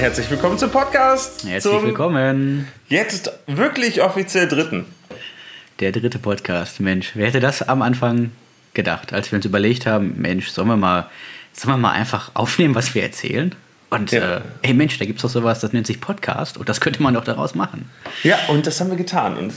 Herzlich willkommen zum Podcast. Herzlich zum willkommen. Jetzt wirklich offiziell dritten. Der dritte Podcast. Mensch, wer hätte das am Anfang gedacht, als wir uns überlegt haben, Mensch, sollen wir mal, sollen wir mal einfach aufnehmen, was wir erzählen? Und Ja. äh, hey Mensch, da gibt es doch sowas, das nennt sich Podcast und das könnte man doch daraus machen. Ja, und das haben wir getan. Und.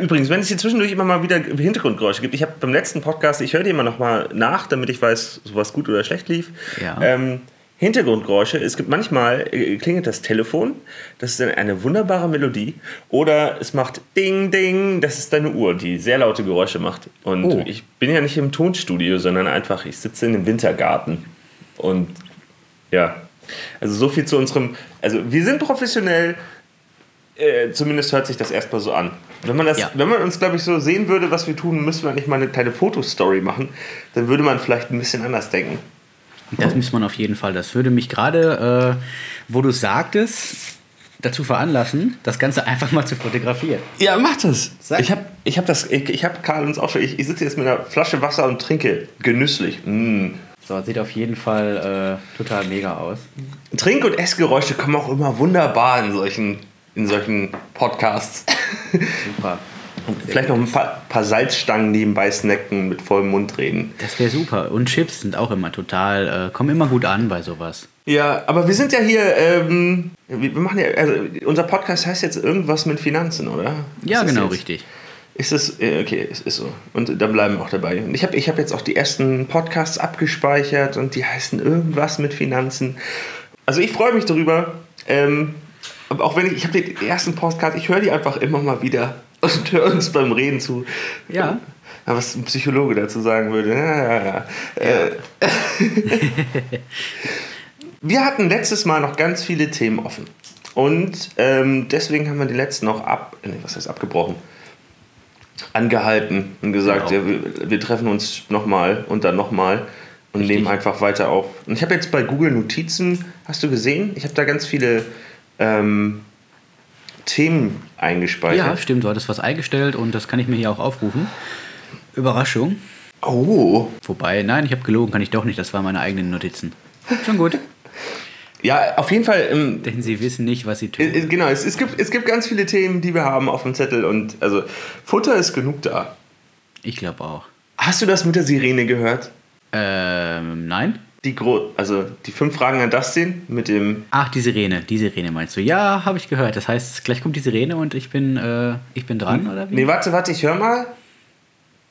Übrigens, wenn es hier zwischendurch immer mal wieder Hintergrundgeräusche gibt, ich habe beim letzten Podcast, ich höre die immer noch mal nach, damit ich weiß, was gut oder schlecht lief. Ja. Ähm, Hintergrundgeräusche, es gibt manchmal, äh, klingelt das Telefon, das ist eine wunderbare Melodie, oder es macht Ding, Ding, das ist deine Uhr, die sehr laute Geräusche macht. Und Oh. ich bin ja nicht im Tonstudio, sondern einfach, ich sitze in einem Wintergarten. Und ja, also so viel zu unserem, also wir sind professionell, äh, zumindest hört sich das erstmal so an. Wenn man, das, Ja. wenn man uns, glaube ich, so sehen würde, was wir tun, müsste man nicht mal eine kleine Fotostory machen, dann würde man vielleicht ein bisschen anders denken. Das muss man auf jeden Fall. Das würde mich gerade, äh, wo du sagtest, dazu veranlassen, das Ganze einfach mal zu fotografieren. Ja, mach das. Sag. Ich habe ich hab das, ich, ich habe Karl uns auch schon, ich, ich sitze jetzt mit einer Flasche Wasser und trinke genüsslich. Mm. So, sieht auf jeden Fall äh, total mega aus. Trink- und Essgeräusche kommen auch immer wunderbar in solchen, in solchen Podcasts. Super. Vielleicht noch ein paar, paar Salzstangen nebenbei snacken, mit vollem Mund reden. Das wäre super. Und Chips sind auch immer total, äh, kommen immer gut an bei sowas. Ja, aber wir sind ja hier, ähm, wir machen ja, also unser Podcast heißt jetzt irgendwas mit Finanzen, oder? Ja, Ist das genau, jetzt? richtig. Ist es, äh, okay, es ist so. Und da bleiben wir auch dabei. Und ich habe ich hab jetzt auch die ersten Podcasts abgespeichert und die heißen irgendwas mit Finanzen. Also ich freue mich darüber. Ähm, aber auch wenn ich, ich habe den ersten Podcast, ich höre die einfach immer mal wieder und höre uns beim Reden zu. Ja. Ja, Was ein Psychologe dazu sagen würde. Ja, ja, ja. Äh, wir hatten letztes Mal noch ganz viele Themen offen. Und ähm, deswegen haben wir die letzten noch ab, nee, was heißt abgebrochen? Angehalten und gesagt, Genau. wir, wir treffen uns nochmal und dann nochmal und Richtig. nehmen einfach weiter auf. Und ich habe jetzt bei Google Notizen, hast du gesehen? Ich habe da ganz viele ähm, Themen eingespeichert. Ja, stimmt, du hattest was eingestellt und das kann ich mir hier auch aufrufen. Überraschung. Oh, Wobei, nein, ich habe gelogen, kann ich doch nicht, das waren meine eigenen Notizen. Schon gut. Ja, auf jeden Fall. Ähm, Denn sie wissen nicht, was sie äh, tun. äh, genau, es, es, gibt, es gibt ganz viele Themen, die wir haben auf dem Zettel und also Futter ist genug da. Ich glaube auch. Hast du das mit der Sirene gehört? Ähm, nein? Die, Gro also die fünf Fragen an Dustin mit dem. Ach, die Sirene, die Sirene meinst du? Ja, habe ich gehört. Das heißt, gleich kommt die Sirene und ich bin, äh, ich bin dran, oder wie? Nee, warte, warte, ich hör mal.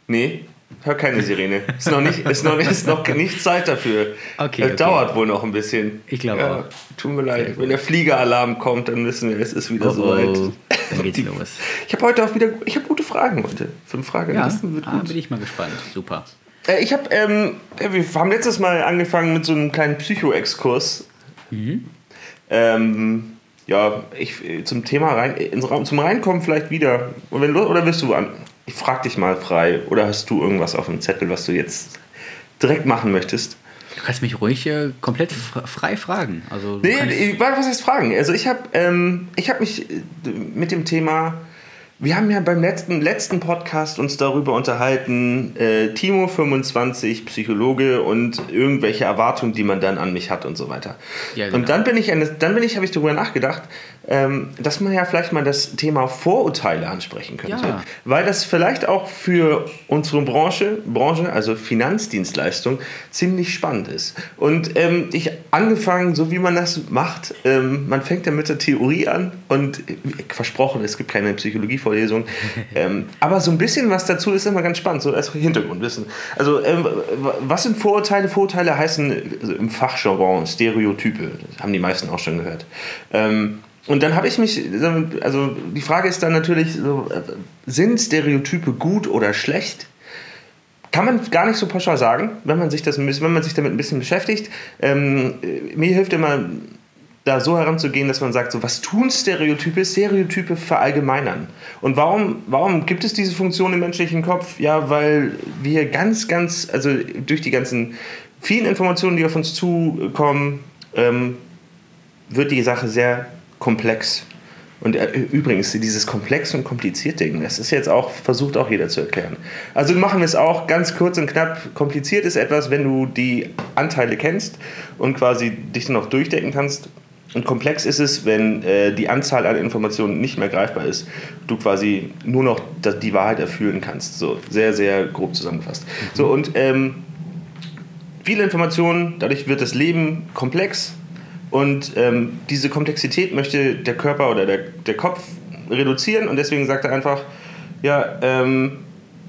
Nee, hör keine Sirene. Ist noch nicht, ist noch, ist noch nicht Zeit dafür. Okay, Das okay. dauert wohl noch ein bisschen. Ich glaube ja, auch. Tut mir leid. Wenn der Fliegeralarm kommt, dann wissen wir, es ist wieder Oh, soweit. oh, dann geht's los. Ich habe heute auch wieder, ich habe gute Fragen heute. Fünf Fragen. Ja, Das wird ah, gut. bin ich mal gespannt. Super. Äh, Ich habe, ähm, wir haben letztes Mal angefangen mit so einem kleinen Psycho-Exkurs. Ähm, ja, ich, äh, zum Thema rein, ins, Raum- zum Reinkommen vielleicht wieder. Und wenn, oder willst du an? Ich frag dich mal frei. Oder hast du irgendwas auf dem Zettel, was du jetzt direkt machen möchtest? Du kannst mich ruhig äh, komplett fr- frei fragen. Also, Nee, kannst, ich- was heißt fragen? Also ich habe ähm, ich hab mich äh, mit dem Thema, wir haben ja beim letzten, letzten Podcast uns darüber unterhalten, äh, Timo 25, Psychologe und irgendwelche Erwartungen, die man dann an mich hat und so weiter. Ja, genau. Und dann bin ich, an- dann bin ich, habe ich darüber nachgedacht, ähm, dass man ja vielleicht mal das Thema Vorurteile ansprechen könnte. Ja. Weil das vielleicht auch für unsere Branche, Branche, also Finanzdienstleistung, ziemlich spannend ist. Und ähm, ich angefangen, so wie man das macht, ähm, man fängt ja mit der Theorie an und äh, versprochen, es gibt keine Psychologievorlesung. ähm, aber so ein bisschen was dazu ist immer ganz spannend, so als Hintergrundwissen. Also, ähm, was sind Vorurteile? Vorurteile heißen also im Fachjargon Stereotype. Das haben die meisten auch schon gehört. Ähm, und dann habe ich mich, also die Frage ist dann natürlich, so, äh, sind Stereotype gut oder schlecht? Kann man gar nicht so pauschal sagen, wenn man sich, das, wenn man sich damit ein bisschen beschäftigt. Ähm, äh, mir hilft immer, da so heranzugehen, dass man sagt, so, was tun Stereotype? Stereotype verallgemeinern. Und warum, warum gibt es diese Funktion im menschlichen Kopf? Ja, weil wir ganz, ganz, also durch die ganzen vielen Informationen, die auf uns zukommen, ähm, wird die Sache sehr komplex. Und äh, übrigens, dieses komplex und kompliziert Ding, das ist jetzt auch, versucht auch jeder zu erklären. Also machen wir es auch ganz kurz und knapp. Kompliziert ist etwas, wenn du die Anteile kennst und quasi dich dann auch durchdenken kannst. Und komplex ist es, wenn äh, die Anzahl an Informationen nicht mehr greifbar ist, du quasi nur noch die Wahrheit erfüllen kannst. So sehr, sehr grob zusammengefasst. Mhm. So und ähm, viele Informationen, dadurch wird das Leben komplex und ähm, diese Komplexität möchte der Körper oder der, der Kopf reduzieren und deswegen sagt er einfach, ja, ähm,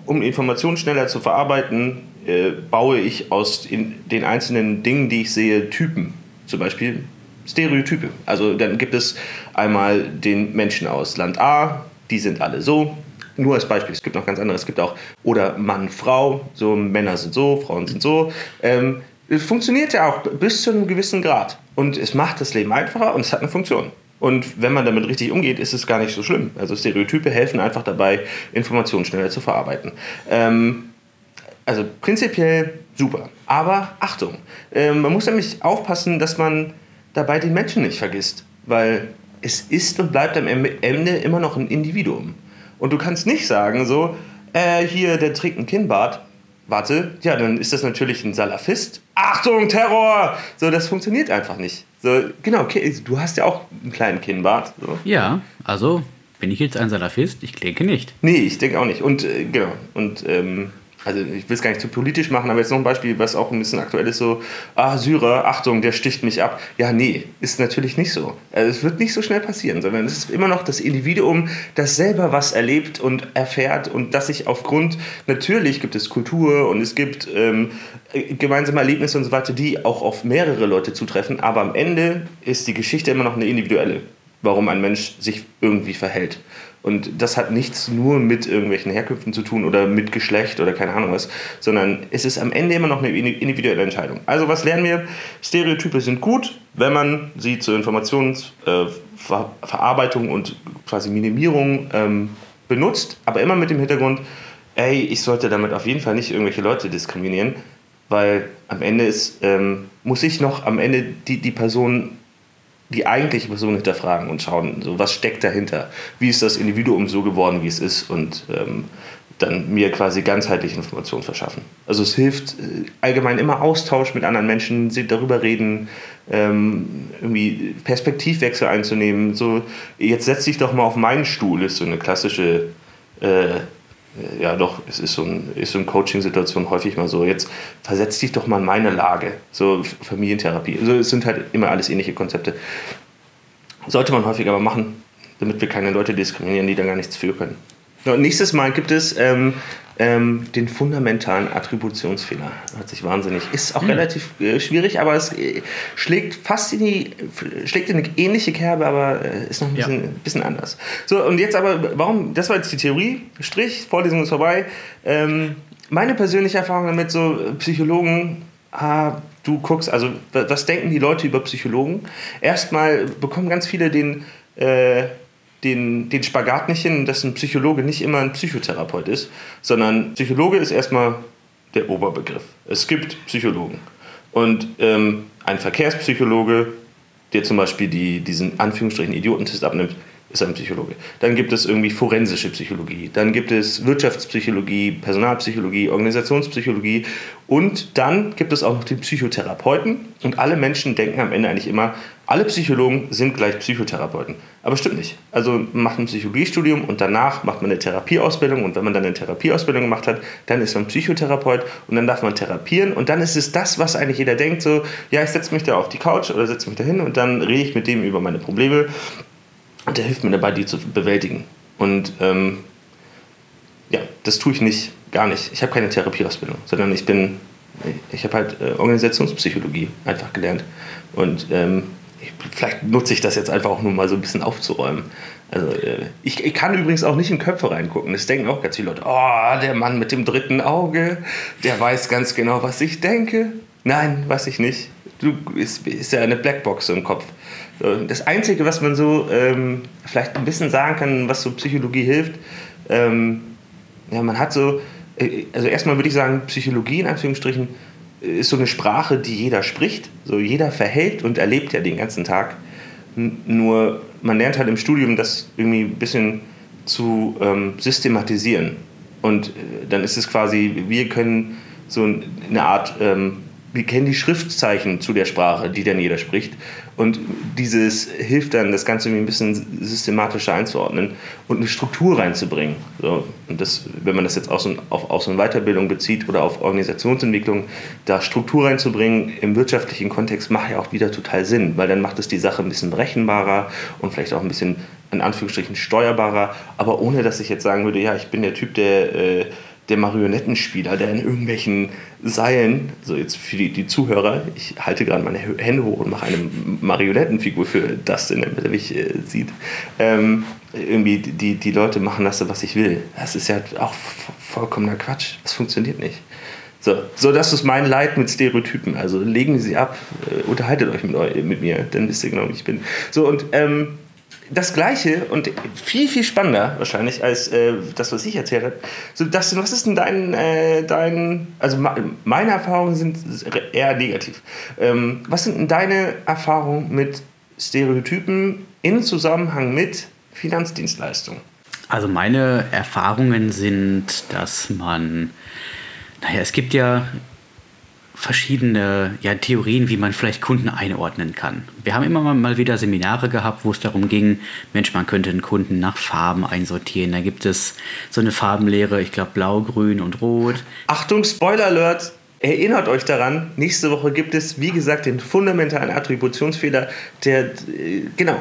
um Informationen schneller zu verarbeiten, äh, baue ich aus den einzelnen Dingen, die ich sehe, Typen. Zum Beispiel Stereotype. Also dann gibt es einmal den Menschen aus Land A, die sind alle so. Nur als Beispiel, es gibt noch ganz andere. Es gibt auch, oder Mann, Frau, so Männer sind so, Frauen sind so. Ähm, es funktioniert ja auch bis zu einem gewissen Grad. Und es macht das Leben einfacher und es hat eine Funktion. Und wenn man damit richtig umgeht, ist es gar nicht so schlimm. Also Stereotype helfen einfach dabei, Informationen schneller zu verarbeiten. Ähm, also prinzipiell super. Aber Achtung, äh, man muss nämlich aufpassen, dass man dabei den Menschen nicht vergisst. Weil es ist und bleibt am Ende immer noch ein Individuum. Und du kannst nicht sagen, so, äh, hier, der trägt ein Kinnbart. Warte, ja, dann ist das natürlich ein Salafist. Achtung, Terror! So, das funktioniert einfach nicht. So, genau, okay, du hast ja auch einen kleinen Kinnbart. So. Ja, also bin ich jetzt ein Salafist? Ich denke nicht. Nee, ich denke auch nicht. Und äh, genau, und ähm, also ich will es gar nicht zu politisch machen, aber jetzt noch ein Beispiel, was auch ein bisschen aktuell ist, so, ah, Syrer, Achtung, der sticht mich ab. Ja, nee, ist natürlich nicht so. Also es wird nicht so schnell passieren, sondern es ist immer noch das Individuum, das selber was erlebt und erfährt und das sich aufgrund, natürlich gibt es Kultur und es gibt ähm, gemeinsame Erlebnisse und so weiter, die auch auf mehrere Leute zutreffen, aber am Ende ist die Geschichte immer noch eine individuelle, warum ein Mensch sich irgendwie verhält. Und das hat nichts nur mit irgendwelchen Herkünften zu tun oder mit Geschlecht oder keine Ahnung was, sondern es ist am Ende immer noch eine individuelle Entscheidung. Also was lernen wir? Stereotype sind gut, wenn man sie zur Informationsverarbeitung äh, und quasi Minimierung ähm, benutzt, aber immer mit dem Hintergrund, ey, ich sollte damit auf jeden Fall nicht irgendwelche Leute diskriminieren, weil am Ende ist, ähm, muss ich noch am Ende die, die Person die eigentliche Person hinterfragen und schauen, so, was steckt dahinter, wie ist das Individuum so geworden, wie es ist und ähm, dann mir quasi ganzheitliche Informationen verschaffen. Also es hilft äh, allgemein immer Austausch mit anderen Menschen, darüber reden, ähm, irgendwie Perspektivwechsel einzunehmen. So, jetzt setz dich doch mal auf meinen Stuhl, ist so eine klassische äh, ja doch, es ist so, ein, ist so eine Coaching-Situation häufig mal so, jetzt versetz dich doch mal in meine Lage, so Familientherapie. Also es sind halt immer alles ähnliche Konzepte. Sollte man häufiger aber machen, damit wir keine Leute diskriminieren, die da gar nichts für können. Nächstes Mal gibt es ähm, ähm, den fundamentalen Attributionsfehler. Hört sich wahnsinnig. Ist auch mhm. relativ äh, schwierig, aber es äh, schlägt fast in die, schlägt in eine ähnliche Kerbe, aber äh, ist noch ein bisschen, ja. bisschen, anders. So, und jetzt aber, warum, das war jetzt die Theorie, Strich, Vorlesung ist vorbei. Ähm, meine persönliche Erfahrung damit, so Psychologen, ah, du guckst, also was denken die Leute über Psychologen? Erstmal bekommen ganz viele den, äh, den, den Spagat nicht hin, dass ein Psychologe nicht immer ein Psychotherapeut ist, sondern Psychologe ist erstmal der Oberbegriff. Es gibt Psychologen. Und ähm, ein Verkehrspsychologe, der zum Beispiel die, diesen Anführungsstrichen Idiotentest abnimmt, ist ein Psychologe. Dann gibt es irgendwie forensische Psychologie, dann gibt es Wirtschaftspsychologie, Personalpsychologie, Organisationspsychologie und dann gibt es auch noch den Psychotherapeuten und alle Menschen denken am Ende eigentlich immer, alle Psychologen sind gleich Psychotherapeuten. Aber stimmt nicht. Also macht ein Psychologiestudium und danach macht man eine Therapieausbildung und wenn man dann eine Therapieausbildung gemacht hat, dann ist man Psychotherapeut und dann darf man therapieren und dann ist es das, was eigentlich jeder denkt, so, ja, ich setze mich da auf die Couch oder setze mich da hin und dann rede ich mit dem über meine Probleme der hilft mir dabei, die zu bewältigen. Und ähm, ja, das tue ich nicht, gar nicht. Ich habe keine Therapieausbildung, sondern ich bin, ich habe halt äh, Organisationspsychologie einfach gelernt. Und ähm, ich, vielleicht nutze ich das jetzt einfach auch nur mal so ein bisschen aufzuräumen. Also, äh, ich, ich, kann übrigens auch nicht in Köpfe reingucken. Das denken auch ganz viele Leute. Oh, der Mann mit dem dritten Auge, der weiß ganz genau, was ich denke. Nein, weiß ich nicht. Du ist, ist ja eine Blackbox im Kopf. Das Einzige, was man so ähm, vielleicht ein bisschen sagen kann, was so Psychologie hilft, ähm, ja, man hat so, äh, also erstmal würde ich sagen, Psychologie in Anführungsstrichen ist so eine Sprache, die jeder spricht. So jeder verhält und erlebt ja den ganzen Tag. Nur man lernt halt im Studium das irgendwie ein bisschen zu ähm, systematisieren. Und äh, dann ist es quasi, wir können so eine Art ähm, wir kennen die Schriftzeichen zu der Sprache, die dann jeder spricht. Und dieses hilft dann, das Ganze ein bisschen systematischer einzuordnen und eine Struktur reinzubringen. So, und das, wenn man das jetzt auf, auf, auf so eine Weiterbildung bezieht oder auf Organisationsentwicklung, da Struktur reinzubringen im wirtschaftlichen Kontext macht ja auch wieder total Sinn, weil dann macht es die Sache ein bisschen berechenbarer und vielleicht auch ein bisschen in Anführungsstrichen steuerbarer, aber ohne dass ich jetzt sagen würde, ja, ich bin der Typ, der äh, der Marionettenspieler, der in irgendwelchen Seilen, so jetzt für die, die Zuhörer, ich halte gerade meine Hände hoch und mache eine Marionettenfigur für das, in der mich äh, sieht, ähm, irgendwie die, die Leute machen lasse, was ich will. Das ist ja auch vollkommener Quatsch. Das funktioniert nicht. So, so das ist mein Leid mit Stereotypen. Also legen Sie ab, äh, unterhaltet euch mit, mit, mir, dann wisst ihr genau, wie ich bin. So, und ähm, das Gleiche und viel, viel spannender wahrscheinlich als äh, das, was ich erzählt habe. So, das, was ist denn dein, äh, dein also meine Erfahrungen sind eher negativ. Ähm, was sind denn deine Erfahrungen mit Stereotypen in Zusammenhang mit Finanzdienstleistungen? Also meine Erfahrungen sind, dass man, naja, es gibt ja verschiedene ja, Theorien, wie man vielleicht Kunden einordnen kann. Wir haben immer mal wieder Seminare gehabt, wo es darum ging, Mensch, man könnte einen Kunden nach Farben einsortieren. Da gibt es so eine Farbenlehre, ich glaube blau, grün und rot. Achtung, Spoiler Alert! Erinnert euch daran, nächste Woche gibt es, wie gesagt, den fundamentalen Attributionsfehler, der, äh, genau,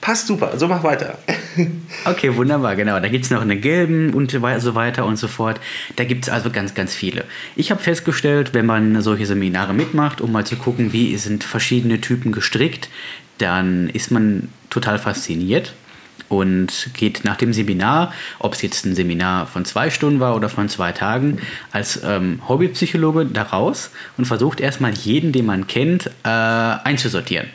passt super, so mach weiter. Okay, wunderbar, genau. Da gibt es noch eine gelben und so weiter und so fort. Da gibt es also ganz, ganz viele. Ich habe festgestellt, wenn man solche Seminare mitmacht, um mal zu gucken, wie sind verschiedene Typen gestrickt, dann ist man total fasziniert und geht nach dem Seminar, ob es jetzt ein Seminar von zwei Stunden war oder von zwei Tagen, als ähm, Hobbypsychologe da raus und versucht erstmal jeden, den man kennt, äh, einzusortieren.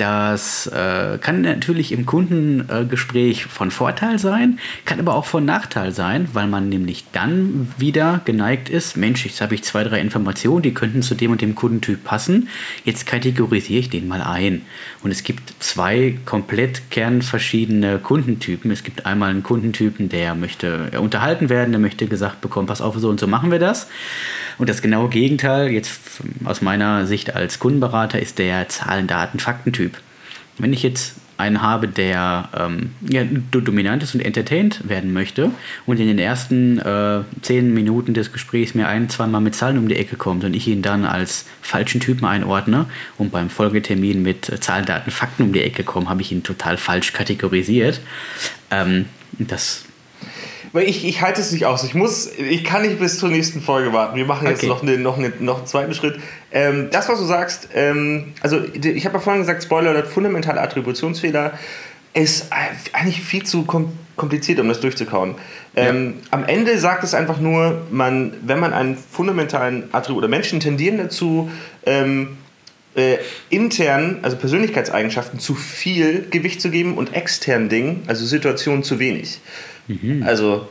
Das äh, kann natürlich im Kundengespräch von Vorteil sein, kann aber auch von Nachteil sein, weil man nämlich dann wieder geneigt ist, Mensch, jetzt habe ich zwei, drei Informationen, die könnten zu dem und dem Kundentyp passen, jetzt kategorisiere ich den mal ein. Und es gibt zwei komplett kernverschiedene Kundentypen. Es gibt einmal einen Kundentypen, der möchte unterhalten werden, der möchte gesagt bekommen, pass auf, so und so machen wir das. Und das genaue Gegenteil, jetzt aus meiner Sicht als Kundenberater, ist der Zahlen, Daten, Faktentyp. Wenn ich jetzt einen habe, der ähm, ja, dominant ist und entertained werden möchte und in den ersten äh, zehn Minuten des Gesprächs mir ein, zweimal mit Zahlen um die Ecke kommt und ich ihn dann als falschen Typen einordne und beim Folgetermin mit äh, Zahlen, Daten, Fakten um die Ecke komme, habe ich ihn total falsch kategorisiert. Ähm, das weil ich, ich halte es nicht aus. Ich muss, ich kann nicht bis zur nächsten Folge warten. Wir machen jetzt okay. noch, eine, noch, eine, noch einen zweiten Schritt. Ähm, das, was du sagst, ähm, also ich habe ja vorhin gesagt, Spoiler, das fundamentale Attributionsfehler ist eigentlich viel zu kompliziert, um das durchzukauen. Ähm, ja. Am Ende sagt es einfach nur, man, wenn man einen fundamentalen Attribut oder Menschen tendieren dazu, ähm, äh, intern, also Persönlichkeitseigenschaften, zu viel Gewicht zu geben und externen Dingen, also Situationen, zu wenig. Mhm. Also,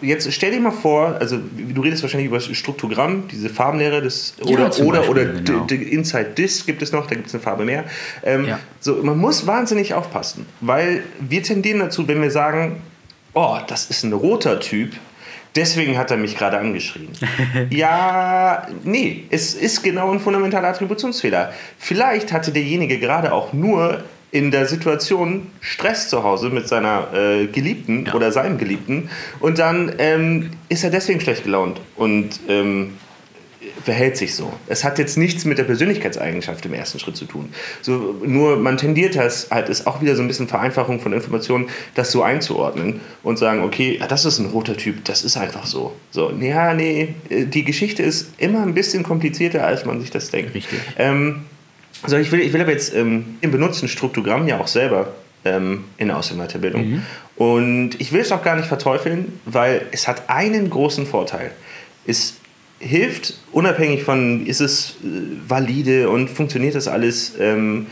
jetzt stell dir mal vor, also du redest wahrscheinlich über das Struktogramm, diese Farbenlehre, das, oder, ja, oder, Beispiel, oder genau. Inside Disk gibt es noch, da gibt es eine Farbe mehr. Ähm, ja. So, man muss wahnsinnig aufpassen, weil wir tendieren dazu, wenn wir sagen, oh, das ist ein roter Typ, Deswegen hat er mich gerade angeschrien. ja, nee, es ist genau ein fundamentaler Attributionsfehler. Vielleicht hatte derjenige gerade auch nur in der Situation Stress zu Hause mit seiner äh, Geliebten ja. oder seinem Geliebten und dann ähm, ist er deswegen schlecht gelaunt und ähm, verhält sich so. Es hat jetzt nichts mit der Persönlichkeitseigenschaft im ersten Schritt zu tun. So, nur man tendiert das halt, ist auch wieder so ein bisschen Vereinfachung von Informationen, das so einzuordnen und sagen, okay, das ist ein roter Typ, das ist einfach so. So, ja, nee, äh, die Geschichte ist immer ein bisschen komplizierter, als man sich das denkt. Richtig. Ähm, also ich will, ich will aber jetzt ähm, im benutzten Struktogramm ja auch selber ähm, in der Aus- und Weiterbildung. Mhm. Und ich will es auch gar nicht verteufeln, weil es hat einen großen Vorteil. Es hilft, unabhängig von, ist es äh, valide und funktioniert das alles ähm,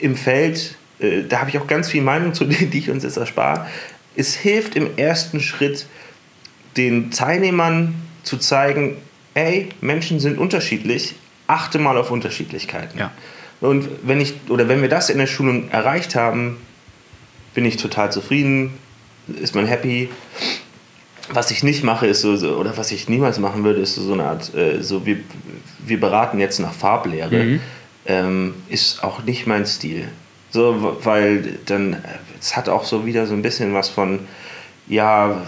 im Feld, äh, da habe ich auch ganz viel Meinung zu, die ich uns jetzt erspare. Es hilft im ersten Schritt, den Teilnehmern zu zeigen, ey, Menschen sind unterschiedlich, achte mal auf Unterschiedlichkeiten. Ja. Und wenn ich oder wenn wir das in der Schulung erreicht haben, bin ich total zufrieden, ist man happy. was ich nicht mache, ist so, oder was ich niemals machen würde, ist so, so eine Art, äh, so wir, wir beraten jetzt nach Farblehre, mhm. ähm, ist auch nicht mein Stil. So, weil dann, es hat auch so wieder so ein bisschen was von, ja,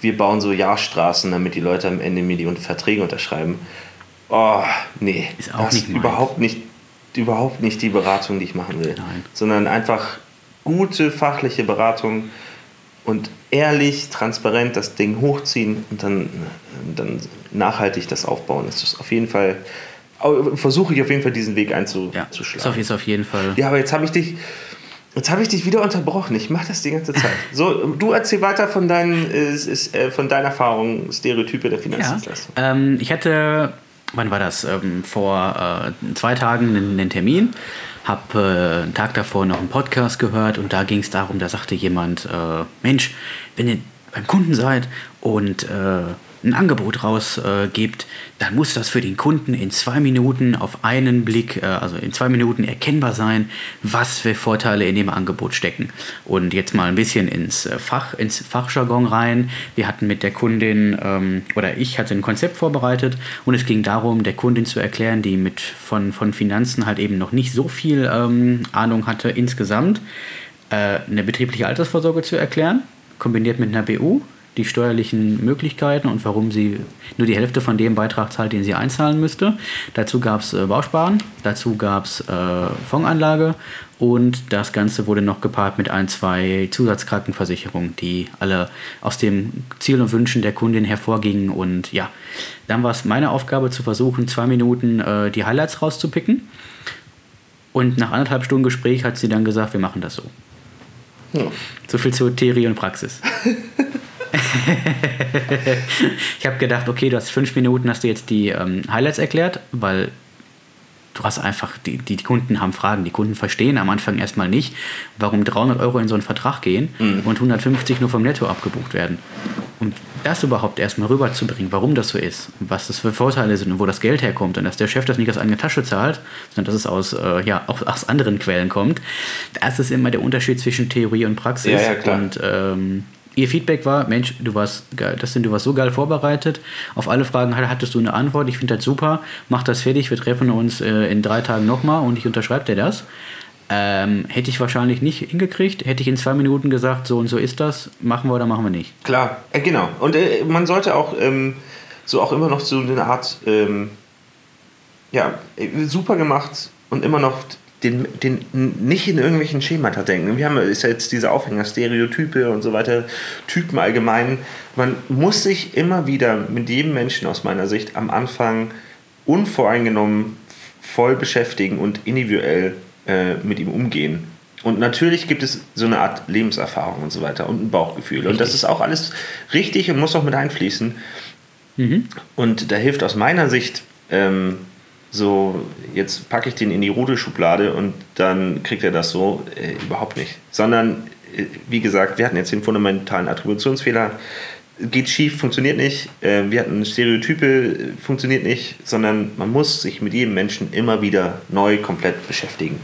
wir bauen so Jahrstraßen, damit die Leute am Ende mir die Verträge unterschreiben. Oh, nee, ist auch das nicht überhaupt nicht, überhaupt nicht die Beratung, die ich machen will. Nein. Sondern einfach gute fachliche Beratung und ehrlich, transparent das Ding hochziehen und dann, dann nachhaltig das aufbauen. Das ist auf jeden Fall, versuche ich auf jeden Fall diesen Weg einzuschlagen. Ja, ist auf jeden Fall. Ja, aber jetzt habe ich dich, jetzt habe ich dich wieder unterbrochen. Ich mache das die ganze Zeit. So, du erzähl weiter von deinen, äh, von deinen Erfahrungen, Stereotype der Finanzdienstleistung. Ja, ähm, ich hatte, wann war das? Ähm, vor äh, zwei Tagen einen, einen Termin habe äh, einen Tag davor noch einen Podcast gehört und da ging es darum, da sagte jemand, äh, Mensch, wenn ihr beim Kunden seid und äh, ein Angebot rausgibt, äh, dann muss das für den Kunden in zwei Minuten auf einen Blick, äh, also in zwei Minuten erkennbar sein, was für Vorteile in dem Angebot stecken. Und jetzt mal ein bisschen ins äh, Fach, ins Fachjargon rein. Wir hatten mit der Kundin ähm, oder ich hatte ein Konzept vorbereitet und es ging darum, der Kundin zu erklären, die mit von, von Finanzen halt eben noch nicht so viel ähm, Ahnung hatte insgesamt, äh, eine betriebliche Altersvorsorge zu erklären, kombiniert mit einer BU die steuerlichen Möglichkeiten und warum sie nur die Hälfte von dem Beitrag zahlt, den sie einzahlen müsste. Dazu gab es äh, Bausparen, dazu gab es äh, Fondsanlage und das Ganze wurde noch gepaart mit ein, zwei Zusatzkrankenversicherungen, die alle aus dem Ziel und Wünschen der Kundin hervorgingen. Und ja, dann war es meine Aufgabe zu versuchen, zwei Minuten äh, die Highlights rauszupicken. Und nach anderthalb Stunden Gespräch hat sie dann gesagt, wir machen das so. Ja. So viel zu Theorie und Praxis. ich habe gedacht, okay, du hast fünf Minuten, hast du jetzt die ähm, Highlights erklärt, weil du hast einfach, die, die Kunden haben Fragen, die Kunden verstehen am Anfang erstmal nicht, warum 300 Euro in so einen Vertrag gehen mhm. und 150 nur vom Netto abgebucht werden. Um das überhaupt erstmal rüberzubringen, warum das so ist, was das für Vorteile sind und wo das Geld herkommt und dass der Chef das nicht aus eigener Tasche zahlt, sondern dass es aus, äh, ja, auch aus anderen Quellen kommt, das ist immer der Unterschied zwischen Theorie und Praxis. Ja, ja, klar. Und ähm, ihr Feedback war, Mensch, du warst geil, das sind, du warst so geil vorbereitet. Auf alle Fragen hattest du eine Antwort. Ich finde das super. Mach das fertig. Wir treffen uns äh, in drei Tagen nochmal und ich unterschreibe dir das. Ähm, hätte ich wahrscheinlich nicht hingekriegt. Hätte ich in zwei Minuten gesagt, so und so ist das, machen wir oder machen wir nicht. Klar, äh, genau. Und äh, man sollte auch ähm, so auch immer noch so eine Art, ähm, ja, äh, super gemacht und immer noch den, den nicht in irgendwelchen Schemata denken. Wir haben ist ja jetzt diese Aufhänger, Stereotype und so weiter, Typen allgemein. Man muss sich immer wieder mit jedem Menschen aus meiner Sicht am Anfang unvoreingenommen voll beschäftigen und individuell äh, mit ihm umgehen. Und natürlich gibt es so eine Art Lebenserfahrung und so weiter und ein Bauchgefühl. Richtig. Und das ist auch alles richtig und muss auch mit einfließen. Mhm. Und da hilft aus meiner Sicht ähm, so, jetzt packe ich den in die rote Schublade und dann kriegt er das so äh, überhaupt nicht. Sondern, äh, wie gesagt, wir hatten jetzt den fundamentalen Attributionsfehler. Geht schief, funktioniert nicht. Äh, wir hatten Stereotype, funktioniert nicht. Sondern man muss sich mit jedem Menschen immer wieder neu komplett beschäftigen.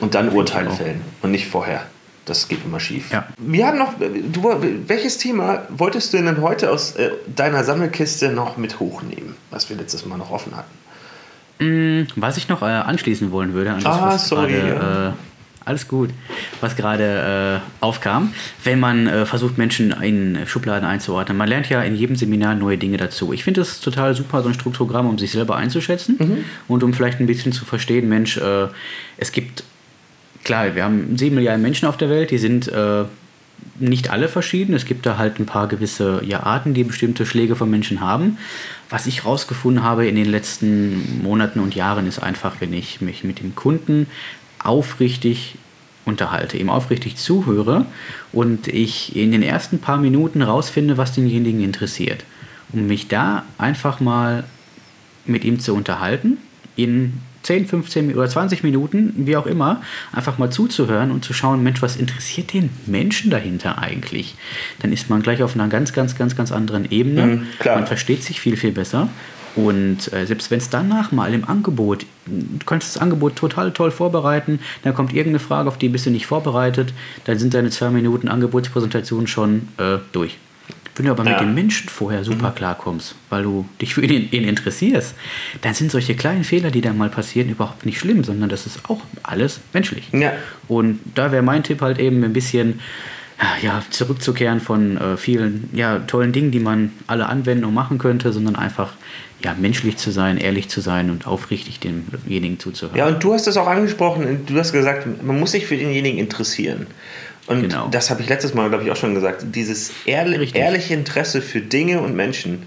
Und dann Urteile fällen und nicht vorher. Das geht immer schief. Ja. Wir haben noch, du, welches Thema wolltest du denn heute aus äh, deiner Sammelkiste noch mit hochnehmen, was wir letztes Mal noch offen hatten? Mm, was ich noch äh, anschließen wollen würde, an das, ah, was sorry, gerade, ja. äh, alles gut, was gerade äh, aufkam, wenn man äh, versucht, Menschen in Schubladen einzuordnen. Man lernt ja in jedem Seminar neue Dinge dazu. Ich finde es total super, so ein Strukturprogramm, um sich selber einzuschätzen mhm. und um vielleicht ein bisschen zu verstehen, Mensch, äh, es gibt, klar, wir haben sieben Milliarden Menschen auf der Welt, die sind äh, nicht alle verschieden. Es gibt da halt ein paar gewisse ja, Arten, die bestimmte Schläge von Menschen haben. Was ich rausgefunden habe in den letzten Monaten und Jahren ist einfach, wenn ich mich mit dem Kunden aufrichtig unterhalte, ihm aufrichtig zuhöre und ich in den ersten paar Minuten rausfinde, was denjenigen interessiert. Um mich da einfach mal mit ihm zu unterhalten, ihn 10, 15 oder 20 Minuten, wie auch immer, einfach mal zuzuhören und zu schauen, Mensch, was interessiert den Menschen dahinter eigentlich? Dann ist man gleich auf einer ganz, ganz, ganz, ganz anderen Ebene. Mhm, man versteht sich viel, viel besser. Und äh, selbst wenn es danach mal im Angebot, du kannst das Angebot total toll vorbereiten, dann kommt irgendeine Frage, auf die bist du nicht vorbereitet, dann sind deine zwei Minuten Angebotspräsentation schon äh, durch. Wenn du aber mit Ja. den Menschen vorher super klarkommst, weil du dich für ihn, ihn interessierst, dann sind solche kleinen Fehler, die da mal passieren, überhaupt nicht schlimm, sondern das ist auch alles menschlich. Ja. Und da wäre mein Tipp halt eben ein bisschen ja, zurückzukehren von äh, vielen ja, tollen Dingen, die man alle anwenden und machen könnte, sondern einfach ja, menschlich zu sein, ehrlich zu sein und aufrichtig demjenigen zuzuhören. Ja, und du hast es auch angesprochen, du hast gesagt, man muss sich für denjenigen interessieren. Und Genau. das habe ich letztes Mal, glaube ich, auch schon gesagt. Dieses ehrli Richtig. ehrliche Interesse für Dinge und Menschen,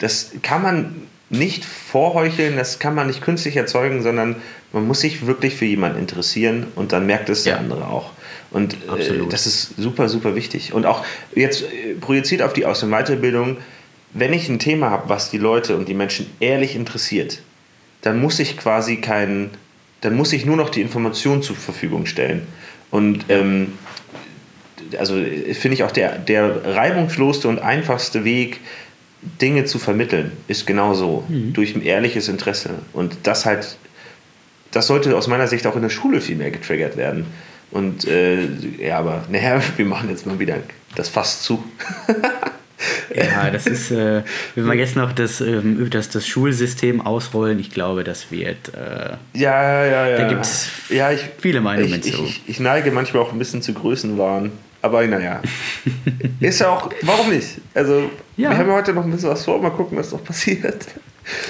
das kann man nicht vorheucheln, das kann man nicht künstlich erzeugen, sondern man muss sich wirklich für jemanden interessieren und dann merkt es der Ja. andere auch. Und äh, das ist super, super wichtig. Und auch jetzt äh, projiziert auf die Aus- und Weiterbildung, wenn ich ein Thema habe, was die Leute und die Menschen ehrlich interessiert, dann muss ich quasi keinen, dann muss ich nur noch die Information zur Verfügung stellen. Und ähm, also finde ich auch der, der reibungslosste und einfachste Weg, Dinge zu vermitteln, ist genau so, durch ein ehrliches Interesse. Und das halt, das sollte aus meiner Sicht auch in der Schule viel mehr getriggert werden. Und äh, ja, aber naja, wir machen jetzt mal wieder das Fass zu. Ja, das ist, äh, wenn wir jetzt noch das, ähm, das, das Schulsystem ausrollen, ich glaube, das wird. Äh, Ja, ja, ja. Da gibt's ja, ich, viele Meinungen ich, zu. Ich, ich neige manchmal auch ein bisschen zu Größenwahn. Aber naja. Ist ja auch, warum nicht? Also, Ja. wir haben ja heute noch ein bisschen was vor. Mal gucken, was noch passiert.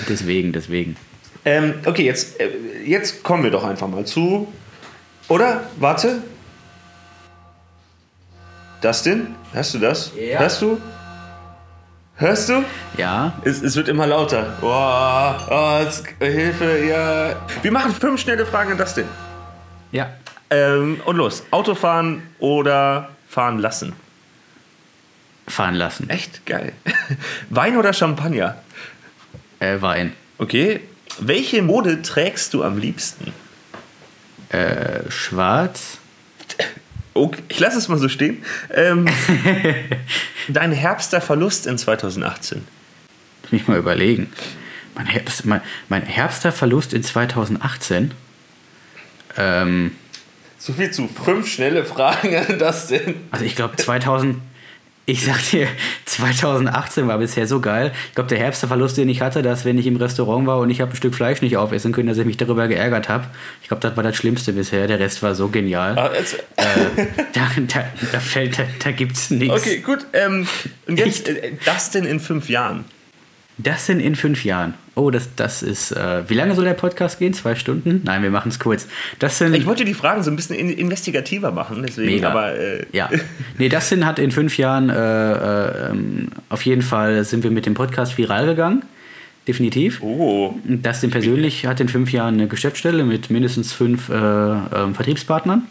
deswegen, deswegen. Ähm, okay, jetzt, äh, jetzt kommen wir doch einfach mal zu. Oder? Warte. Dustin? Hörst du das? Ja. Hörst du? Hörst du? Ja, Es, es wird immer lauter. Boah, oh, es, Hilfe, ja. Wir machen fünf schnelle Fragen an Dustin. ja. Ähm, und los. Autofahren oder fahren lassen? Fahren lassen. Echt geil. Wein oder Champagner? Äh, Wein. Okay. Welche Mode trägst du am liebsten? Äh, schwarz. Okay, ich lasse es mal so stehen. Ähm, dein herbster Verlust in 2018. Muss mich mal überlegen. Mein, Herbst, mein, mein herbster Verlust in 2018. Ähm, So viel zu fünf schnelle Fragen an Dustin. also ich glaube 2000. Ich sag dir, 2018 war bisher so geil. Ich glaube, der herbste Verlust, den ich hatte, dass wenn ich im Restaurant war und ich habe ein Stück Fleisch nicht aufessen können, dass ich mich darüber geärgert habe. Ich glaube, das war das Schlimmste bisher. Der Rest war so genial. Ah, jetzt- Äh, da, da, da fällt, da, da gibt's nichts. Okay, gut. Ähm, und jetzt äh, Dustin in fünf Jahren. Das sind in fünf Jahren. Oh, das, das ist. Äh, wie lange soll der Podcast gehen? Zwei Stunden? Nein, wir machen es kurz. Das sind. Ich wollte die Fragen so ein bisschen in, investigativer machen, deswegen, Mega. aber äh, ja. Nee, Dustin hat in fünf Jahren äh, äh, ähm, auf jeden Fall sind wir mit dem Podcast viral gegangen. Definitiv. Oh. Und Dustin persönlich hat in fünf Jahren eine Geschäftsstelle mit mindestens fünf äh, ähm, Vertriebspartnern.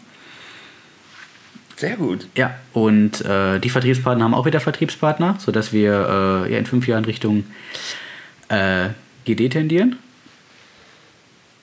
Sehr gut. Ja, und äh, die Vertriebspartner haben auch wieder Vertriebspartner, sodass wir äh, ja, in fünf Jahren Richtung äh, GD tendieren.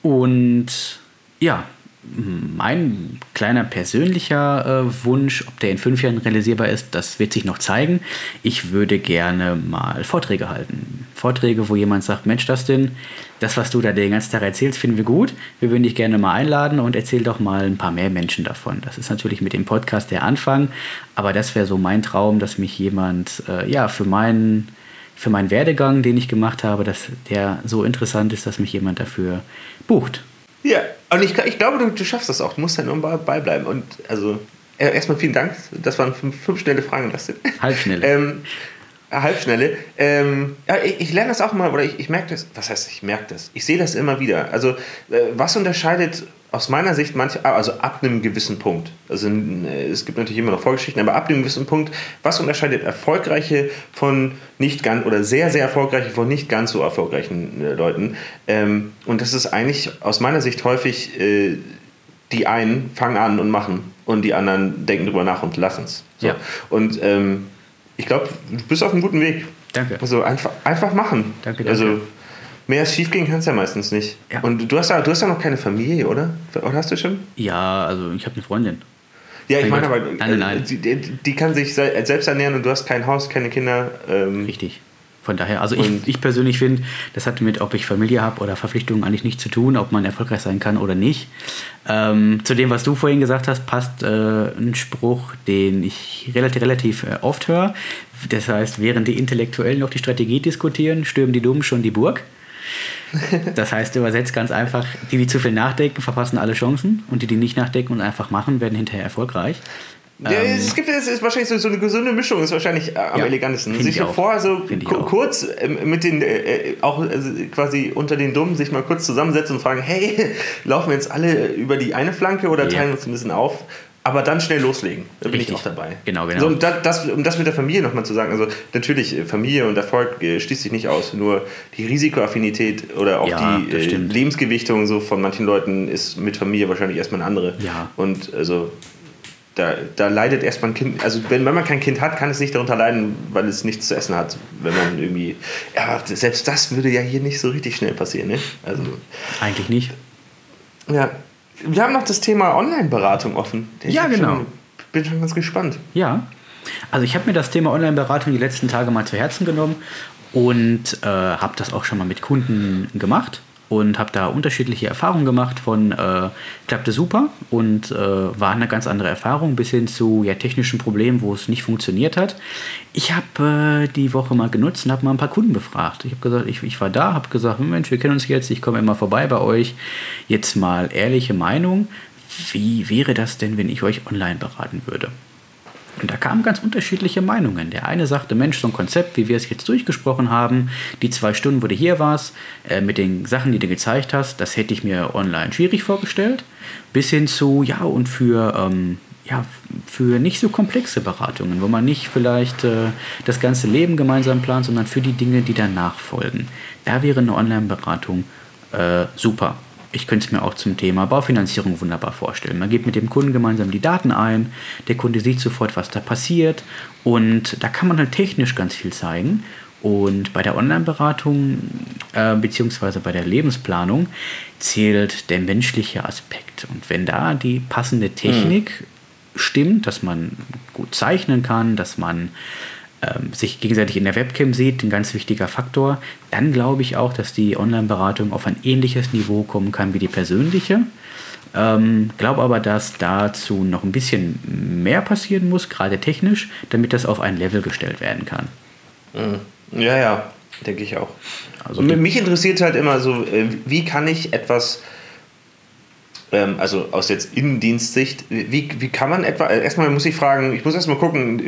Und ja, mein kleiner persönlicher äh, Wunsch, ob der in fünf Jahren realisierbar ist, das wird sich noch zeigen. Ich würde gerne mal Vorträge halten. Vorträge, wo jemand sagt, Mensch, Dustin, das, was du da den ganzen Tag erzählst, finden wir gut. Wir würden dich gerne mal einladen und erzähl doch mal ein paar mehr Menschen davon. Das ist natürlich mit dem Podcast der Anfang, aber das wäre so mein Traum, dass mich jemand äh, ja, für meinen für meinen Werdegang, den ich gemacht habe, dass der so interessant ist, dass mich jemand dafür bucht. Ja, und ich, ich glaube, du, du schaffst das auch. Du musst ja nur dabei bleiben. Und also, erstmal vielen Dank. Das waren fünf, fünf schnelle Fragen, Dustin. Halbschnelle. ähm, äh, halbschnelle. Ähm, ja, ich, ich lerne das auch mal, oder ich, ich merke das. Was heißt, ich merke das? Ich sehe das immer wieder. Also, äh, was unterscheidet aus meiner Sicht manche, also ab einem gewissen Punkt, also äh, es gibt natürlich immer noch Vorgeschichten, aber ab einem gewissen Punkt, was unterscheidet erfolgreiche von nicht ganz oder sehr, sehr erfolgreiche von nicht ganz so erfolgreichen äh, Leuten? Ähm, und das ist eigentlich aus meiner Sicht häufig, äh, die einen fangen an und machen und die anderen denken drüber nach und lassen es. So. Ja. Und ähm, ich glaube, du bist auf einem guten Weg. Danke. Also einfach, einfach machen. Danke, danke. Also mehr als schief gehen kannst ja meistens nicht. Ja. Und du hast, ja, du hast ja noch keine Familie, oder? Oder hast du schon? Ja, also ich habe eine Freundin. Ja, ich Mein meine aber, Nein, nein, nein. äh, Die, die, kann sich se- selbst ernähren und du hast kein Haus, keine Kinder. Ähm, Richtig. Von daher, also Und- ich, ich persönlich finde, das hat mit, ob ich Familie habe oder Verpflichtungen eigentlich nichts zu tun, ob man erfolgreich sein kann oder nicht. Ähm, zu dem, was du vorhin gesagt hast, passt äh, ein Spruch, den ich relativ, relativ äh, oft höre. Das heißt, während die Intellektuellen noch die Strategie diskutieren, stürmen die Dummen schon die Burg. Das heißt, übersetzt ganz einfach, die, die zu viel nachdenken, verpassen alle Chancen und die, die nicht nachdenken und einfach machen, werden hinterher erfolgreich. Ja, ähm, es gibt es ist wahrscheinlich so, so eine gesunde Mischung, ist wahrscheinlich äh, am ja, elegantesten. Sich vorher so kurz äh, mit den, äh, äh, auch also quasi unter den Dummen, sich mal kurz zusammensetzen und fragen, hey, laufen wir jetzt alle über die eine Flanke oder teilen wir uns ein bisschen auf? aber dann schnell loslegen. Da bin Richtig. ich auch dabei. Genau, genau. So, um, das, um das mit der Familie nochmal zu sagen, also natürlich, Familie und Erfolg schließt sich nicht aus, nur die Risikoaffinität oder auch ja, die äh, Lebensgewichtung so von manchen Leuten ist mit Familie wahrscheinlich erstmal eine andere. Ja. Und also da, da leidet erstmal ein Kind, also wenn, wenn man kein Kind hat, kann es nicht darunter leiden, weil es nichts zu essen hat. Wenn man irgendwie, ja, selbst das würde ja hier nicht so richtig schnell passieren, ne? Also, Eigentlich nicht. Ja. Wir haben noch das Thema Online-Beratung offen. Ich ja, genau. Schon, bin schon ganz gespannt. Ja. Also ich habe mir das Thema Online-Beratung die letzten Tage mal zu Herzen genommen und äh, habe das auch schon mal mit Kunden gemacht und habe da unterschiedliche Erfahrungen gemacht von äh, klappte super und äh, war eine ganz andere Erfahrung bis hin zu ja, technischen Problemen, wo es nicht funktioniert hat. Ich habe äh, die Woche mal genutzt und habe mal ein paar Kunden befragt. Ich habe gesagt, ich, ich war da, habe gesagt, Mensch, wir kennen uns jetzt, ich komme immer vorbei bei euch. Jetzt mal ehrliche Meinung, wie wäre das denn, wenn ich euch online beraten würde? Und da kamen ganz unterschiedliche Meinungen. Der eine sagte, Mensch, so ein Konzept, wie wir es jetzt durchgesprochen haben, die zwei Stunden, wo du hier warst, äh, mit den Sachen, die du gezeigt hast, das hätte ich mir online schwierig vorgestellt. Bis hin zu, ja, und für, ähm, ja, für nicht so komplexe Beratungen, wo man nicht vielleicht äh, das ganze Leben gemeinsam plant, sondern für die Dinge, die danach folgen. Da wäre eine Online-Beratung äh, super ich könnte es mir auch zum Thema Baufinanzierung wunderbar vorstellen. Man gibt mit dem Kunden gemeinsam die Daten ein, der Kunde sieht sofort, was da passiert und da kann man halt technisch ganz viel zeigen. Und bei der Online-Beratung äh, bzw. bei der Lebensplanung zählt der menschliche Aspekt. Und wenn da die passende Technik mhm. stimmt, dass man gut zeichnen kann, dass man ähm, sich gegenseitig in der Webcam sieht, ein ganz wichtiger Faktor, dann glaube ich auch, dass die Online-Beratung auf ein ähnliches Niveau kommen kann wie die persönliche. Ähm, glaube aber, dass dazu noch ein bisschen mehr passieren muss, gerade technisch, damit das auf ein Level gestellt werden kann. Mhm. Ja, ja, denke ich auch. Also mich interessiert halt immer so, äh, wie kann ich etwas also aus jetzt Innendienstsicht, wie, wie kann man etwa, äh, erstmal muss ich fragen, ich muss erstmal gucken,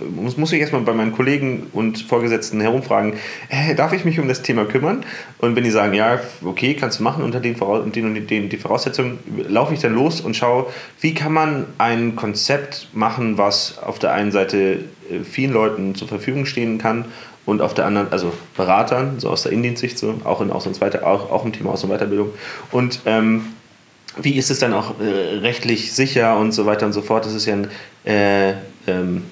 äh, muss, muss ich erstmal bei meinen Kollegen und Vorgesetzten herumfragen, äh, darf ich mich um das Thema kümmern? Und wenn die sagen, ja, okay, kannst du machen unter den, den und den, die Voraussetzungen, laufe ich dann los und schaue, wie kann man ein Konzept machen, was auf der einen Seite äh, vielen Leuten zur Verfügung stehen kann und auf der anderen, also Beratern, so aus der Innendienstsicht, so, auch, in Aus- und Weiter, auch, auch im Thema Aus- und Weiterbildung. Und ähm, wie ist es dann auch äh, rechtlich sicher und so weiter und so fort? Das ist ja ein, äh, ähm,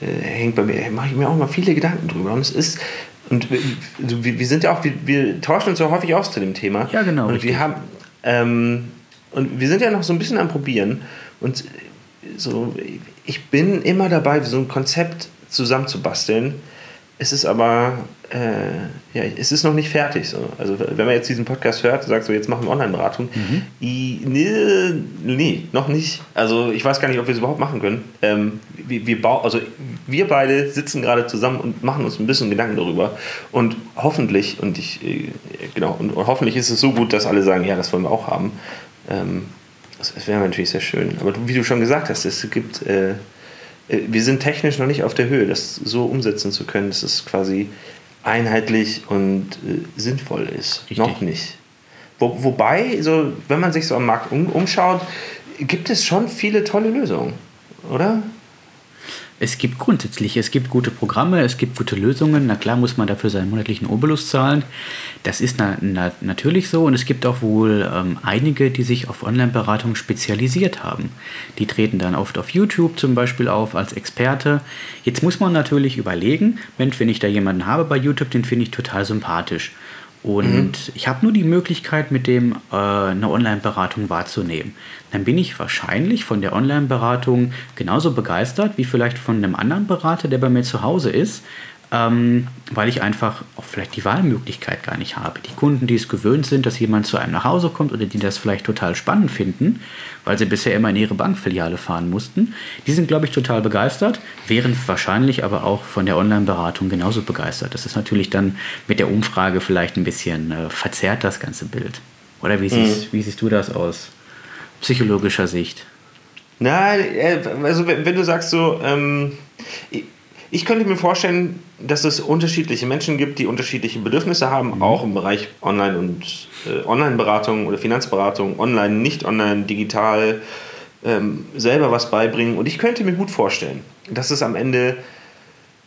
äh, hängt bei mir, mache ich mir auch mal viele Gedanken drüber. Und es ist, und wir, wir sind ja auch, wir, wir, tauschen uns ja häufig aus zu dem Thema. Ja, genau. Und wir haben, ähm, und wir sind ja noch so ein bisschen am Probieren. Und so, ich bin immer dabei, so ein Konzept zusammenzubasteln. Es ist aber äh, ja, es ist noch nicht fertig. So. Also wenn man jetzt diesen Podcast hört, sagt so, jetzt machen wir Online-Beratung. Mhm. Nee, nee, noch nicht. Also ich weiß gar nicht, ob wir es überhaupt machen können. Ähm, wir, wir, also, wir beide sitzen gerade zusammen und machen uns ein bisschen Gedanken darüber. Und hoffentlich, und ich, äh, genau, und, und hoffentlich ist es so gut, dass alle sagen, ja, das wollen wir auch haben. Ähm, das, wäre natürlich sehr schön. Aber wie du schon gesagt hast, es gibt... Äh, wir sind technisch noch nicht auf der Höhe, das so umsetzen zu können, dass es quasi einheitlich und äh, sinnvoll ist. Richtig. Noch nicht. Wo, wobei, so, wenn man sich so am Markt um, umschaut, gibt es schon viele tolle Lösungen, oder? Es gibt grundsätzlich, es gibt gute Programme, es gibt gute Lösungen. Na klar muss man dafür seinen monatlichen Obolus zahlen. Das ist na, na, natürlich so und es gibt auch wohl ähm, einige, die sich auf Online-Beratung spezialisiert haben. Die treten dann oft auf YouTube zum Beispiel auf als Experte. Jetzt muss man natürlich überlegen, Mensch, wenn ich da jemanden habe bei YouTube, den finde ich total sympathisch. Und mhm. ich habe nur die Möglichkeit, mit dem äh, eine Online-Beratung wahrzunehmen. Dann bin ich wahrscheinlich von der Online-Beratung genauso begeistert wie vielleicht von einem anderen Berater, der bei mir zu Hause ist. Ähm, weil ich einfach auch vielleicht die Wahlmöglichkeit gar nicht habe. Die Kunden, die es gewöhnt sind, dass jemand zu einem nach Hause kommt oder die das vielleicht total spannend finden, weil sie bisher immer in ihre Bankfiliale fahren mussten, die sind, glaube ich, total begeistert, wären wahrscheinlich aber auch von der Online-Beratung genauso begeistert. Das ist natürlich dann mit der Umfrage vielleicht ein bisschen äh, verzerrt, das ganze Bild. Oder wie siehst, mhm. wie siehst du das aus psychologischer Sicht? Na, äh, also wenn du sagst so, ähm, ich könnte mir vorstellen, dass es unterschiedliche Menschen gibt, die unterschiedliche Bedürfnisse haben, mhm. auch im Bereich Online- und äh, Online-Beratung oder Finanzberatung, online, nicht online, digital, ähm, selber was beibringen. Und ich könnte mir gut vorstellen, dass es am Ende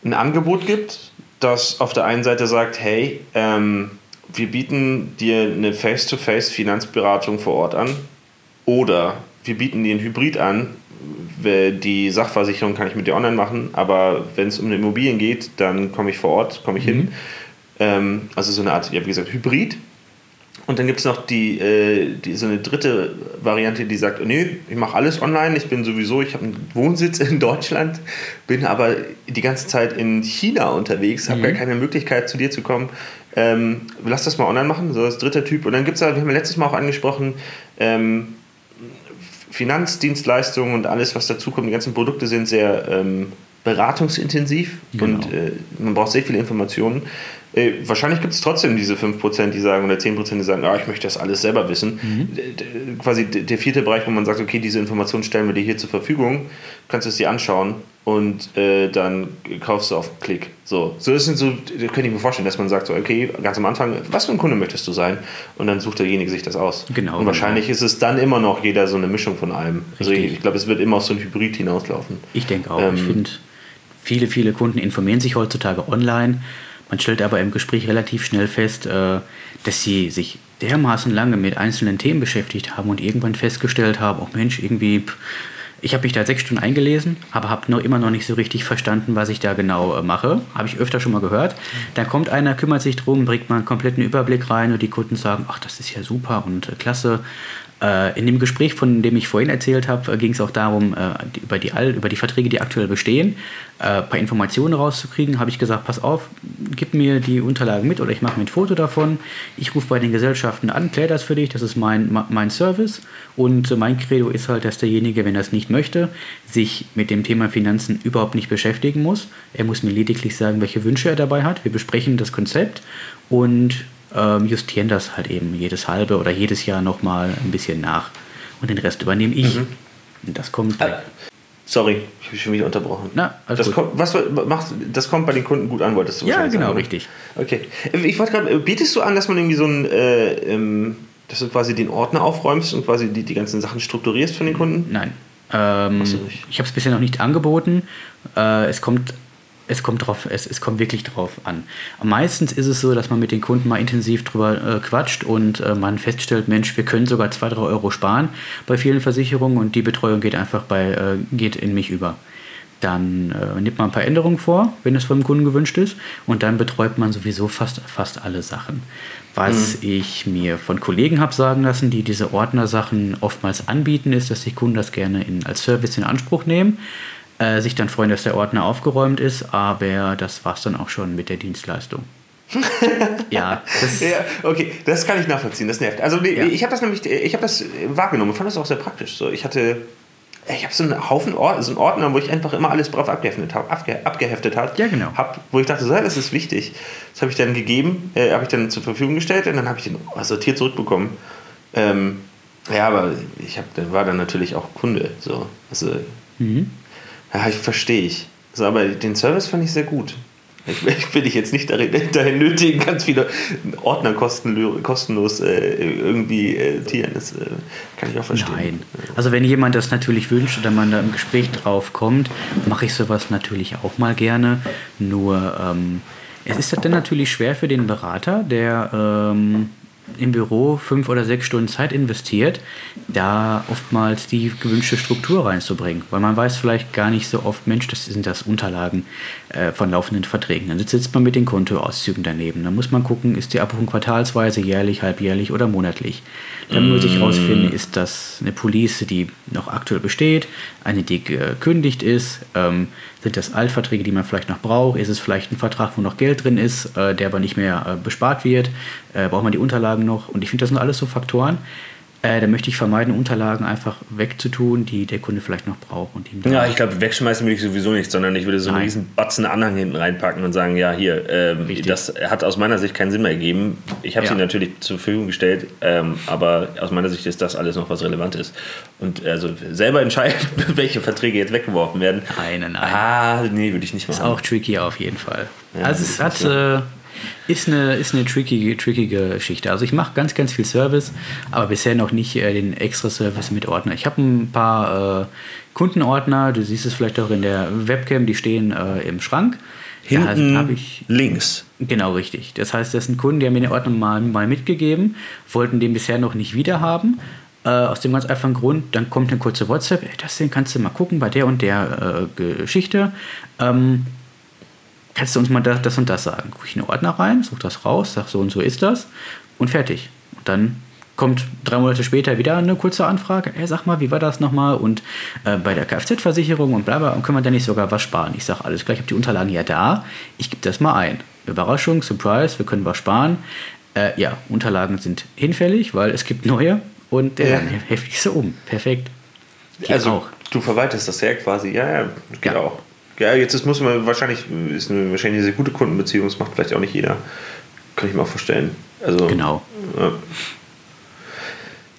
ein Angebot gibt, das auf der einen Seite sagt, hey, ähm, wir bieten dir eine Face-to-Face-Finanzberatung vor Ort an oder wir bieten dir ein Hybrid an, die Sachversicherung kann ich mit dir online machen, aber wenn es um Immobilien geht, dann komme ich vor Ort, komme ich mhm. hin. Ähm, also so eine Art, ja, wie gesagt, Hybrid. Und dann gibt es noch die, äh, die, so eine dritte Variante, die sagt, nee, ich mache alles online, ich bin sowieso, ich habe einen Wohnsitz in Deutschland, bin aber die ganze Zeit in China unterwegs, habe mhm. gar keine Möglichkeit zu dir zu kommen. Ähm, lass das mal online machen, so das dritte Typ. Und dann gibt es, wir haben letztes Mal auch angesprochen, ähm, Finanzdienstleistungen und alles, was dazukommt, die ganzen Produkte sind sehr ähm, beratungsintensiv genau. und äh, man braucht sehr viele Informationen. Äh, wahrscheinlich gibt es trotzdem diese 5%, die sagen, oder 10%, die sagen, ah, ich möchte das alles selber wissen. Mhm. Quasi der vierte Bereich, wo man sagt, okay, diese Informationen stellen wir dir hier zur Verfügung, kannst du es dir anschauen und äh, dann kaufst du auf Klick. So, so das sind so, das könnte ich mir vorstellen, dass man sagt, so, okay, ganz am Anfang, was für ein Kunde möchtest du sein? Und dann sucht derjenige sich das aus. Genau. Und wahrscheinlich genau. ist es dann immer noch jeder so eine Mischung von allem. Richtig. Also ich, ich glaube, es wird immer auf so ein Hybrid hinauslaufen. Ich denke auch. Ähm, ich finde, viele, viele Kunden informieren sich heutzutage online. Man stellt aber im Gespräch relativ schnell fest, äh, dass sie sich dermaßen lange mit einzelnen Themen beschäftigt haben und irgendwann festgestellt haben, oh Mensch, irgendwie ich habe mich da sechs Stunden eingelesen, aber habe noch immer noch nicht so richtig verstanden, was ich da genau äh, mache. Habe ich öfter schon mal gehört. Dann kommt einer, kümmert sich drum, bringt mal einen kompletten Überblick rein und die Kunden sagen, ach, das ist ja super und äh, klasse. Äh, in dem Gespräch, von dem ich vorhin erzählt habe, äh, ging es auch darum, äh, über, die, über die Verträge, die aktuell bestehen, ein paar Informationen rauszukriegen. Habe ich gesagt, pass auf, gib mir die Unterlagen mit oder ich mache mir ein Foto davon. Ich rufe bei den Gesellschaften an, kläre das für dich, das ist mein, mein Service. Und mein Credo ist halt, dass derjenige, wenn er es nicht möchte, sich mit dem Thema Finanzen überhaupt nicht beschäftigen muss. Er muss mir lediglich sagen, welche Wünsche er dabei hat. Wir besprechen das Konzept und ähm, justieren das halt eben jedes halbe oder jedes Jahr nochmal ein bisschen nach. Und den Rest übernehme ich. Mhm. Und das kommt. Äh, sorry, ich habe schon wieder unterbrochen. Na, das, kommt, was machst, das kommt bei den Kunden gut an, wolltest du Ja, genau, sagen, richtig. Okay. Ich wollte gerade, bietest du an, dass man irgendwie so ein. Äh, ähm, dass du quasi den Ordner aufräumst und quasi die, die ganzen Sachen strukturierst von den Kunden? Nein. Ähm, ich habe es bisher noch nicht angeboten. Äh, es kommt es kommt drauf, es, es kommt wirklich drauf an. Meistens ist es so, dass man mit den Kunden mal intensiv drüber äh, quatscht und äh, man feststellt, Mensch, wir können sogar zwei, drei Euro sparen bei vielen Versicherungen und die Betreuung geht einfach bei, äh, geht in mich über. Dann äh, nimmt man ein paar Änderungen vor, wenn es vom Kunden gewünscht ist, und dann betreut man sowieso fast, fast alle Sachen. Was mhm. ich mir von Kollegen habe sagen lassen, die diese Ordnersachen oftmals anbieten, ist, dass die Kunden das gerne in, als Service in Anspruch nehmen äh, sich dann freuen, dass der Ordner aufgeräumt ist, aber das war es dann auch schon mit der Dienstleistung. ja, das ja, okay, das kann ich nachvollziehen, das nervt. Also ja. ich habe das nämlich, ich habe das wahrgenommen, fand das auch sehr praktisch. So, ich hatte, ich habe so einen Haufen Ordner, so einen Ordner, wo ich einfach immer alles brav abgeheftet habe, abge, abgeheftet habe. Ja, genau. Hab, wo ich dachte, so, das ist wichtig. Das habe ich dann gegeben, äh, habe ich dann zur Verfügung gestellt und dann habe ich den sortiert zurückbekommen. Ähm, ja, aber ich hab, war dann natürlich auch Kunde. So. Also, mhm. Ja, ich verstehe ich. Also, aber den Service fand ich sehr gut. Ich, ich will dich jetzt nicht dahin nötigen, ganz viele Ordner kostenlos, kostenlos äh, irgendwie äh, tieren. Das äh, kann ich auch verstehen. Nein. Also wenn jemand das natürlich wünscht oder man da im Gespräch drauf kommt, mache ich sowas natürlich auch mal gerne. Nur ähm, es ist dann natürlich schwer für den Berater, der ähm, im Büro fünf oder sechs Stunden Zeit investiert, da oftmals die gewünschte Struktur reinzubringen. Weil man weiß vielleicht gar nicht so oft, Mensch, das sind das Unterlagen äh, von laufenden Verträgen. Dann sitzt man mit den Kontoauszügen daneben. Dann muss man gucken, ist die Abbuchung quartalsweise, jährlich, halbjährlich oder monatlich. Dann muss ich herausfinden, ist das eine Police, die noch aktuell besteht, eine, die gekündigt ist, ähm, sind das Altverträge, die man vielleicht noch braucht, ist es vielleicht ein Vertrag, wo noch Geld drin ist, äh, der aber nicht mehr äh, bespart wird, äh, braucht man die Unterlagen noch? Und ich finde, das sind alles so Faktoren, äh, da möchte ich vermeiden, Unterlagen einfach wegzutun, die der Kunde vielleicht noch braucht. Und ihm ja, ich glaube, wegschmeißen würde ich sowieso nicht, sondern ich würde so einen riesen Batzen Anhang hinten reinpacken und sagen, ja, hier, ähm, das hat aus meiner Sicht keinen Sinn mehr gegeben. Ich habe ja. sie natürlich zur Verfügung gestellt, ähm, aber aus meiner Sicht ist das alles noch was relevant ist. Und also selber entscheiden, welche Verträge jetzt weggeworfen werden. Nein, nein. Ah, nee, würde ich nicht machen. Ist auch tricky auf jeden Fall. Ja, also es hat... Äh, ist eine, ist eine tricky, trickige Geschichte. Also ich mache ganz, ganz viel Service, aber bisher noch nicht äh, den extra Service mit Ordner. Ich habe ein paar äh, Kundenordner, du siehst es vielleicht auch in der Webcam, die stehen äh, im Schrank. Hinten da ich, links. Genau, richtig. Das heißt, das sind Kunden, die haben mir den Ordner mal, mal mitgegeben, wollten den bisher noch nicht wiederhaben. Äh, aus dem ganz einfachen Grund, dann kommt eine kurze WhatsApp, ey, das den kannst du mal gucken bei der und der äh, Geschichte. Ähm, kannst du uns mal das, das und das sagen? Gucke ich in den Ordner rein, suche das raus, sag so und so ist das und fertig. Und dann kommt drei Monate später wieder eine kurze Anfrage, ey, sag mal, wie war das nochmal? Und äh, bei der Kfz-Versicherung und bla bla, und können wir da nicht sogar was sparen? Ich sage, alles klar, ich habe die Unterlagen ja da, ich gebe das mal ein. Überraschung, Surprise, wir können was sparen. Äh, ja, Unterlagen sind hinfällig, weil es gibt neue und der ja. heftig so um. Perfekt. Geht also, auch. du verwaltest das ja quasi, ja, ja, geht ja. auch. Ja, jetzt ist, muss man wahrscheinlich, ist eine, wahrscheinlich eine sehr gute Kundenbeziehung, das macht vielleicht auch nicht jeder. Kann ich mir auch vorstellen. Also, genau. Ja,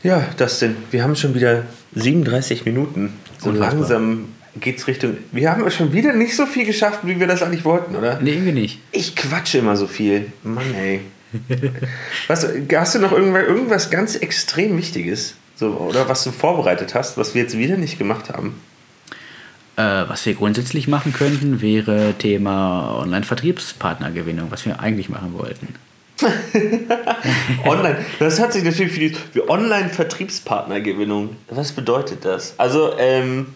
ja das sind, wir haben schon wieder 37 Minuten. So Unfassbar. langsam geht's Richtung. Wir haben schon wieder nicht so viel geschafft, wie wir das eigentlich wollten, oder? Nee, irgendwie nicht. Ich quatsche immer so viel. Mann, ey. was, hast du noch irgendwas, irgendwas ganz extrem Wichtiges? So, oder was du vorbereitet hast, was wir jetzt wieder nicht gemacht haben? Äh, was wir grundsätzlich machen könnten, wäre Thema Online-Vertriebspartnergewinnung, was wir eigentlich machen wollten. Online, das hat sich natürlich für die für Online-Vertriebspartnergewinnung. Was bedeutet das? Also, ähm,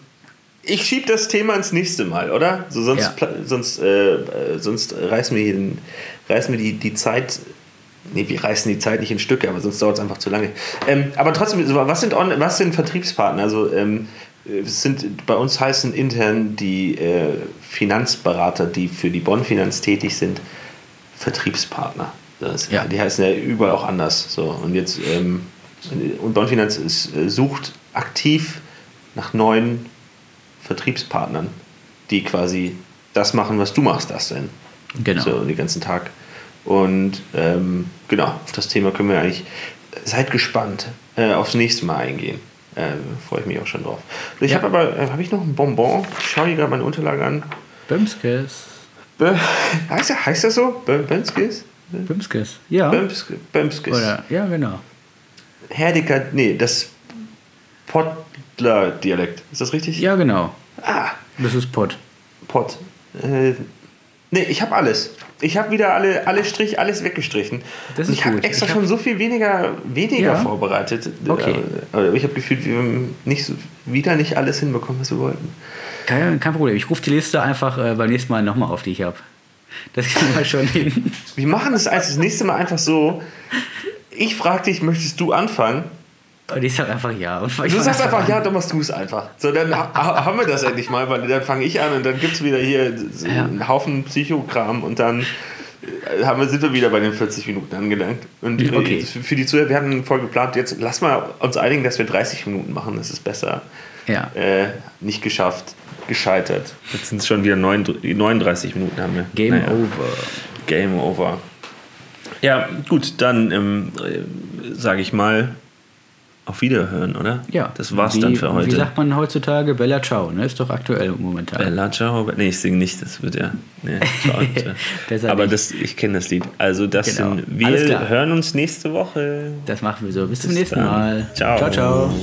ich schiebe das Thema ins nächste Mal, oder? So, sonst ja. sonst, äh, sonst reißen wir, den, reißen wir die, die Zeit. Nee, wir reißen die Zeit nicht in Stücke, aber sonst dauert es einfach zu lange. Ähm, aber trotzdem, was sind, was sind Vertriebspartner? Also, ähm, sind bei uns heißen intern die äh, Finanzberater, die für die Bonn-Finanz tätig sind, Vertriebspartner. Das, ja. Die heißen ja überall auch anders. So, und jetzt ähm, und Bonn-Finanz äh, sucht aktiv nach neuen Vertriebspartnern, die quasi das machen, was du machst, das denn. Genau. So den ganzen Tag. Und ähm, genau, auf das Thema können wir eigentlich, seid gespannt, äh, aufs nächste Mal eingehen. Äh, Freue ich mich auch schon drauf. Ich ja. habe aber, äh, habe ich noch ein Bonbon? Ich schaue hier gerade meine Unterlage an. Bömskes. Bö heißt, er, heißt das so? Bömskes? Bömskes, ja. Bömskes. Bömskes. Oder, ja, genau. Herdiker, nee, das Pottler-Dialekt. Ist das richtig? Ja, genau. Ah. Das ist Pott. Pott. Äh, nee, ich habe alles. Ich habe wieder alle, alle Strich, alles weggestrichen. Das ist ich habe extra ich hab schon so viel weniger, weniger ja. vorbereitet. Okay. Aber ich habe gefühlt, wir haben nicht wieder nicht alles hinbekommen, was wir wollten. Kein, kein Problem. Ich rufe die Liste einfach äh, beim nächsten Mal nochmal auf, die ich habe. Das kriegen wir schon hin. Wir machen es als das nächste Mal einfach so. Ich frage dich, möchtest du anfangen? Und ich sag einfach ja. Und du sagst einfach, ja, dann machst du es einfach. So, dann ha haben wir das endlich mal, weil dann fange ich an und dann gibt es wieder hier so ja. einen Haufen Psychokram und dann äh, haben wir, sind wir wieder bei den 40 Minuten angelangt. Und okay. für die Zuhörer, wir hatten voll geplant, jetzt lass mal uns einigen, dass wir 30 Minuten machen, das ist besser. Ja. Äh, nicht geschafft, gescheitert. Jetzt sind es schon wieder 39 Minuten haben wir. Game naja. over. Game over. Ja, gut, dann ähm, äh, sage ich mal, auf Wiederhören, oder? Ja. Das war's wie, dann für heute. Wie sagt man heutzutage? Bella Ciao, ne? Ist doch aktuell momentan. Bella Ciao. Nee, ich singe nicht, das wird ja. Nee, Besser Aber das, ich kenne das Lied. Also, das genau. sind, wir hören uns nächste Woche. Das machen wir so. Bis, Bis zum nächsten dann. Mal. Ciao. Ciao, ciao.